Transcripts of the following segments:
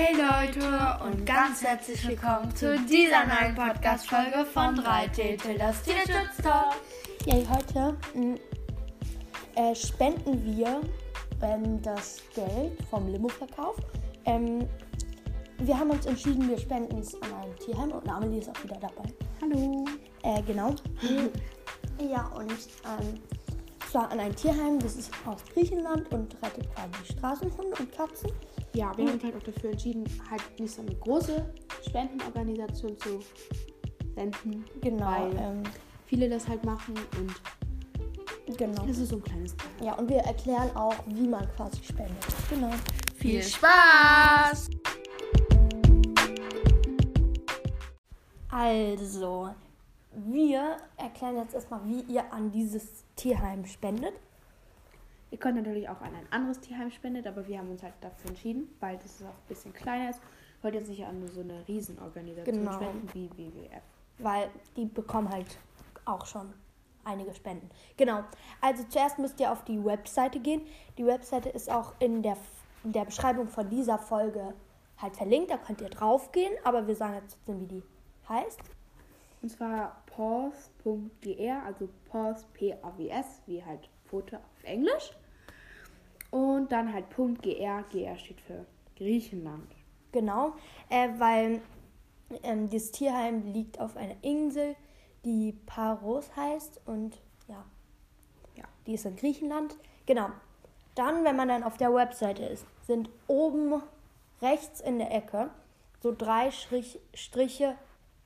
Hey Leute und ganz herzlich willkommen zu dieser neuen Podcast-Folge von 3T das Tierschutztalk. Ja, heute mh, äh, spenden wir ähm, das Geld vom Limo-Verkauf. Ähm, wir haben uns entschieden, wir spenden es an ein Tierheim und Amelie ist auch wieder dabei. Hallo. Äh, genau. ja, und ähm, zwar an ein Tierheim, das ist aus Griechenland und rettet quasi Straßenhunde und Katzen. Ja, wir haben uns halt auch dafür entschieden, halt nicht so eine große Spendenorganisation zu senden. Genau. Weil Ähm, viele das halt machen und genau. das ist so ein kleines Teil. Ja, und wir erklären auch, wie man quasi spendet. Genau. Viel Spaß! Also, wir erklären jetzt erstmal, wie ihr an dieses Tierheim spendet. Ihr könnt natürlich auch an ein anderes Tierheim spendet, aber wir haben uns halt dafür entschieden, weil das auch ein bisschen kleiner ist. Wollte jetzt nicht an so eine Riesenorganisation Genau. spenden wie WWF. weil die bekommen halt auch schon einige Spenden. Genau. Also zuerst müsst ihr auf die Webseite gehen. Die Webseite ist auch in der, in der Beschreibung von dieser Folge halt verlinkt. Da könnt ihr drauf gehen, aber wir sagen jetzt trotzdem, wie die heißt. Und zwar pause.gr, also pause, P-A-W-S, wie halt Foto auf Englisch. Und dann halt .gr, gr steht für Griechenland. Genau, äh, weil ähm, das Tierheim liegt auf einer Insel, die Paros heißt und ja, Ja. die ist in Griechenland. Genau. Dann, wenn man dann auf der Webseite ist, sind oben rechts in der Ecke so drei Strich, Striche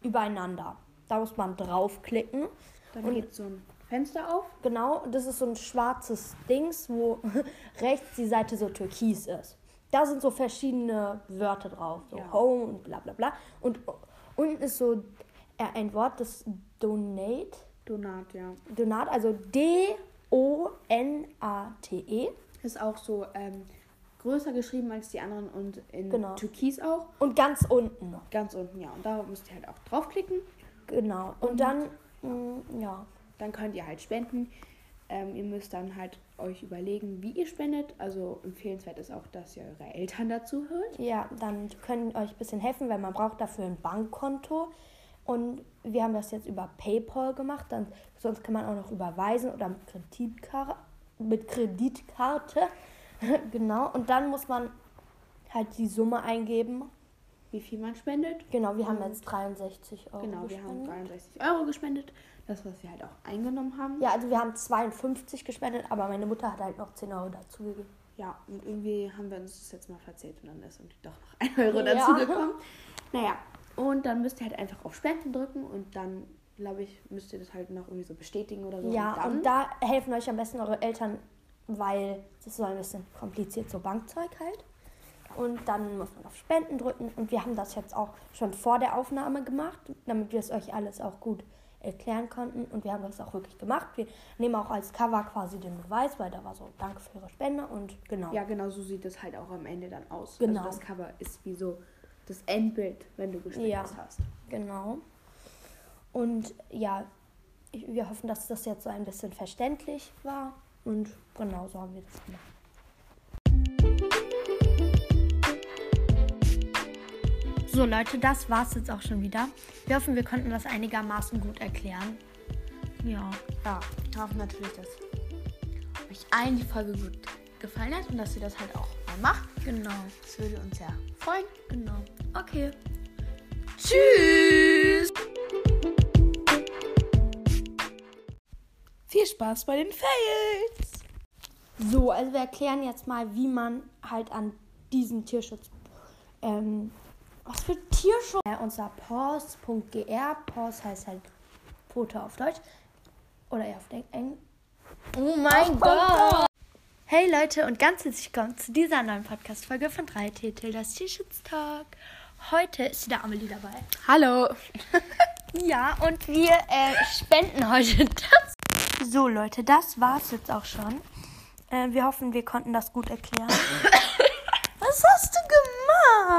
übereinander. Da muss man draufklicken. Dann Und- geht so ein Fenster auf. Genau, und das ist so ein schwarzes Dings, wo rechts die Seite so türkis ist. Da sind so verschiedene Wörter drauf, so Ja. Home und bla bla bla. Und unten ist so äh, ein Wort, das Donate, Donat, ja. Donat, also D-O-N-A-T-E. Ist auch so ähm, größer geschrieben als die anderen und in Genau. Türkis auch. Und ganz unten. Ganz unten, ja. Und da müsst ihr halt auch draufklicken. Genau. Und dann, mh, ja, Dann könnt ihr halt spenden. Ähm, ihr müsst dann halt euch überlegen, wie ihr spendet. Also empfehlenswert ist auch, dass ihr eure Eltern dazu hört. Ja, dann können euch ein bisschen helfen, weil man braucht dafür ein Bankkonto. Und wir haben das jetzt über PayPal gemacht. Dann, sonst kann man auch noch überweisen oder mit Kreditkarte. Mit Kreditkarte. genau. Und dann muss man halt die Summe eingeben. Wie viel man spendet. Genau, wir haben jetzt 63 Euro Genau, wir haben gespendet. 63 Euro gespendet. Das, was wir halt auch eingenommen haben. Ja, also wir haben 52 gespendet, aber meine Mutter hat halt noch 10 Euro dazugegeben. Ja, und irgendwie haben wir uns das jetzt mal verzählt und dann ist irgendwie doch noch ein Euro Ja. dazu gekommen. Naja, und dann müsst ihr halt einfach auf Spenden drücken und dann, glaube ich, müsst ihr das halt noch irgendwie so bestätigen oder so. Ja, und und da helfen euch am besten eure Eltern, weil das ist so ein bisschen kompliziert, so Bankzeug halt. Und dann muss man auf Spenden drücken. Und wir haben das jetzt auch schon vor der Aufnahme gemacht, damit wir es euch alles auch gut erklären konnten. Und wir haben das auch wirklich gemacht. Wir nehmen auch als Cover quasi den Beweis, weil da war so Danke für Ihre Spende und genau. ja, genau so sieht es halt auch am Ende dann aus. Genau. Also das Cover ist wie so das Endbild, wenn du gespendet Ja. hast. Genau. Und ja, wir hoffen, dass das jetzt so ein bisschen verständlich war. Und genau so haben wir das gemacht. So Leute, das war's jetzt auch schon wieder. Wir hoffen, wir konnten das einigermaßen gut erklären. Ja. Ja, wir hoffen natürlich, dass euch allen die Folge gut gefallen hat und dass ihr das halt auch mal macht. Genau. Das würde uns ja freuen. Genau. Okay. Tschüss! Viel Spaß bei den Fails! So, also wir erklären jetzt mal, wie man halt an diesen Tierschutz. Ähm, was für Tierschutz? Äh, unser pause.gr. Pause heißt halt Foto auf Deutsch. Oder eher auf Englisch. Oh mein Gott! Hey Leute und ganz herzlich willkommen zu dieser neuen Podcast-Folge von 3T Till, das Tierschutztalk. Heute ist wieder Amelie dabei. Hallo! Ja, und wir äh, spenden heute das. So, Leute, das war's jetzt auch schon. Äh, wir hoffen, wir konnten das gut erklären. Was hast du